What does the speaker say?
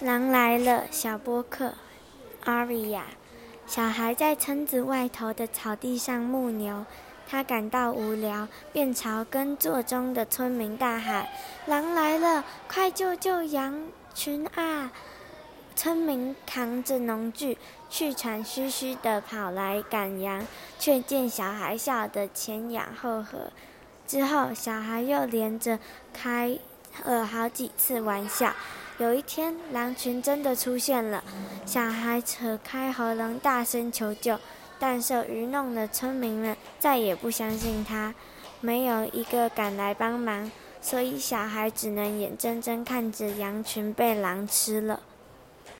狼来了，小波克，阿瑞亚。小孩在村子外头的草地上牧牛，他感到无聊，便朝耕作中的村民大喊：“狼来了，快救救羊群啊！”村民扛着农具，气喘吁吁地跑来赶羊，却见小孩笑得前仰后合。之后，小孩又连着开了好几次玩笑。有一天，狼群真的出现了。小孩扯开喉咙大声求救，但受愚弄的村民们再也不相信他，没有一个敢来帮忙，所以小孩只能眼睁睁看着羊群被狼吃了。